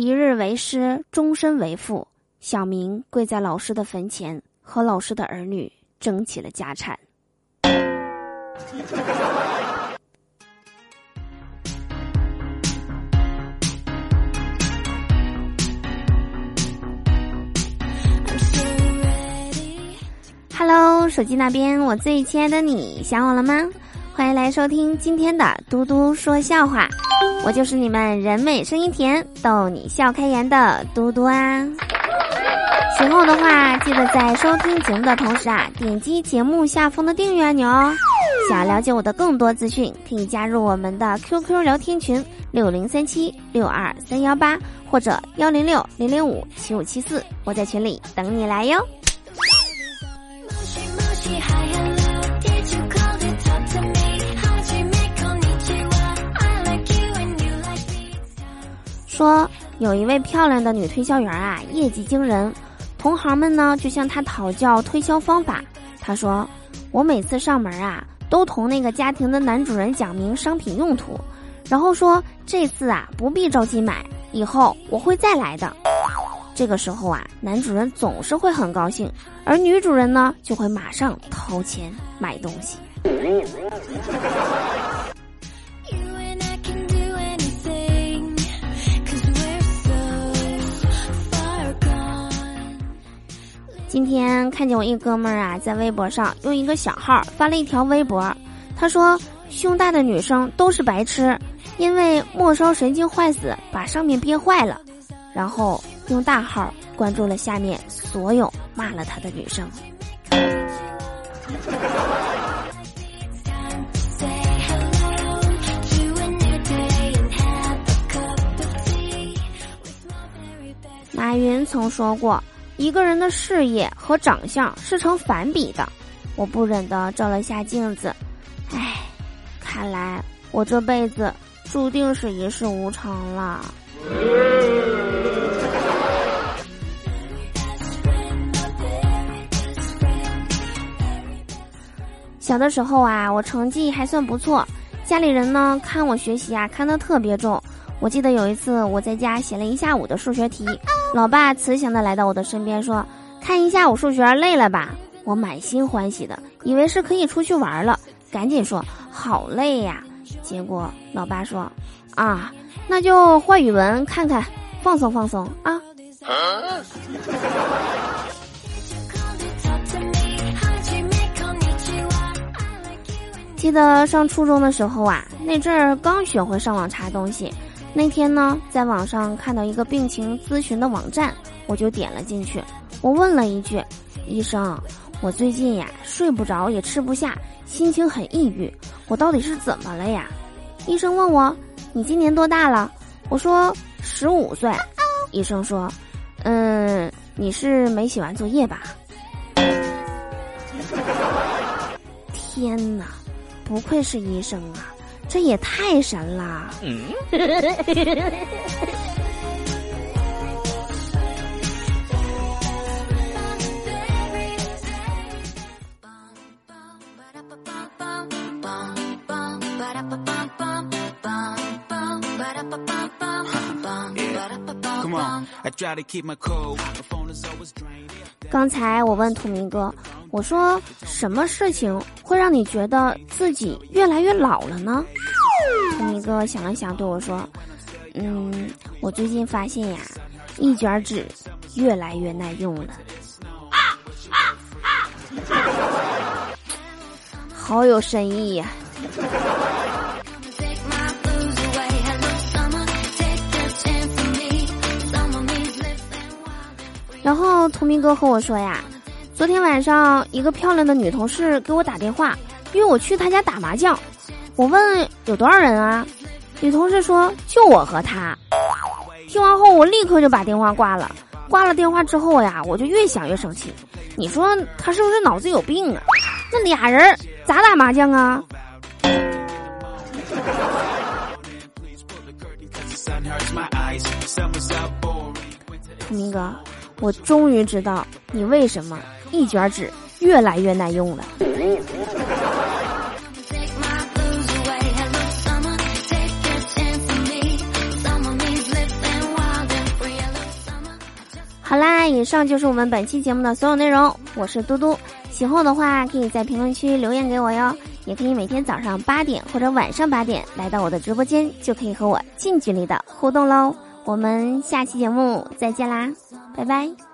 一日为师，终身为父。小明跪在老师的坟前，和老师的儿女争起了家产。Hello，手机那边，我最亲爱的你，想我了吗？欢迎来收听今天的嘟嘟说笑话，我就是你们人美声音甜、逗你笑开颜的嘟嘟啊。喜欢我的话，记得在收听节目的同时啊，点击节目下方的订阅按钮哦。想了解我的更多资讯，可以加入我们的 QQ 聊天群六零三七六二三幺八或者幺零六零零五七五七四，我在群里等你来哟。说有一位漂亮的女推销员啊，业绩惊人，同行们呢就向她讨教推销方法。她说：“我每次上门啊，都同那个家庭的男主人讲明商品用途，然后说这次啊不必着急买，以后我会再来的。”这个时候啊，男主人总是会很高兴，而女主人呢就会马上掏钱买东西。今天看见我一哥们儿啊，在微博上用一个小号发了一条微博，他说：“胸大的女生都是白痴，因为末梢神经坏死把上面憋坏了。”然后用大号关注了下面所有骂了他的女生。马云曾说过。一个人的事业和长相是成反比的，我不忍的照了下镜子，唉，看来我这辈子注定是一事无成了。小的时候啊，我成绩还算不错，家里人呢看我学习啊看得特别重。我记得有一次我在家写了一下午的数学题。老爸慈祥的来到我的身边说：“看一下午数学累了吧？”我满心欢喜的以为是可以出去玩了，赶紧说：“好累呀！”结果老爸说：“啊，那就换语文看看，放松放松啊。”记得上初中的时候啊，那阵儿刚学会上网查东西。那天呢，在网上看到一个病情咨询的网站，我就点了进去。我问了一句：“医生，我最近呀睡不着，也吃不下，心情很抑郁，我到底是怎么了呀？”医生问我：“你今年多大了？”我说：“十五岁。”医生说：“嗯，你是没写完作业吧？”天哪，不愧是医生啊！这也太神了！刚才我问土明哥，我说什么事情会让你觉得自己越来越老了呢？土明哥想了想，对我说：“嗯，我最近发现呀，一卷纸越来越耐用了，好有深意呀。”然后图明哥和我说呀，昨天晚上一个漂亮的女同事给我打电话，约我去她家打麻将。我问有多少人啊？女同事说就我和她。听完后，我立刻就把电话挂了。挂了电话之后呀，我就越想越生气。你说她是不是脑子有病啊？那俩人咋打麻将啊？明哥。我终于知道你为什么一卷纸越来越耐用了。好啦，以上就是我们本期节目的所有内容。我是嘟嘟，喜欢的话可以在评论区留言给我哟，也可以每天早上八点或者晚上八点来到我的直播间，就可以和我近距离的互动喽。我们下期节目再见啦，拜拜。